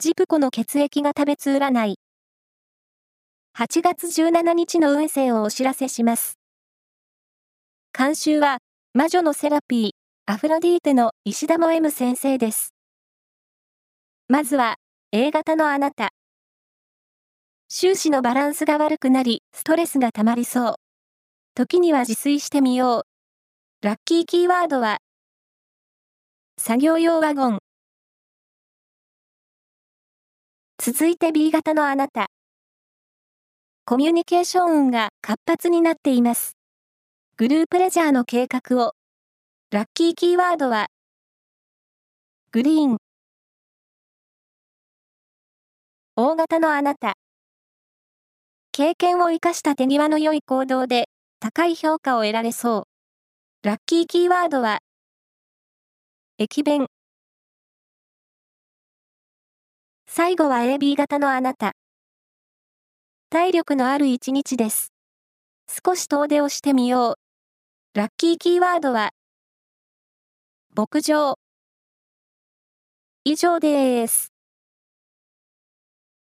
ジプコの血液が食べつ占い。8月17日の運勢をお知らせします。監修は、魔女のセラピー、アフロディーテの石田も M 先生です。まずは、A 型のあなた。終始のバランスが悪くなり、ストレスが溜まりそう。時には自炊してみよう。ラッキーキーワードは、作業用ワゴン。続いて B 型のあなた。コミュニケーション運が活発になっています。グループレジャーの計画を。ラッキーキーワードは、グリーン。大型のあなた。経験を生かした手際の良い行動で、高い評価を得られそう。ラッキーキーワードは、駅弁。最後は AB 型のあなた。体力のある一日です。少し遠出をしてみよう。ラッキーキーワードは、牧場。以上です。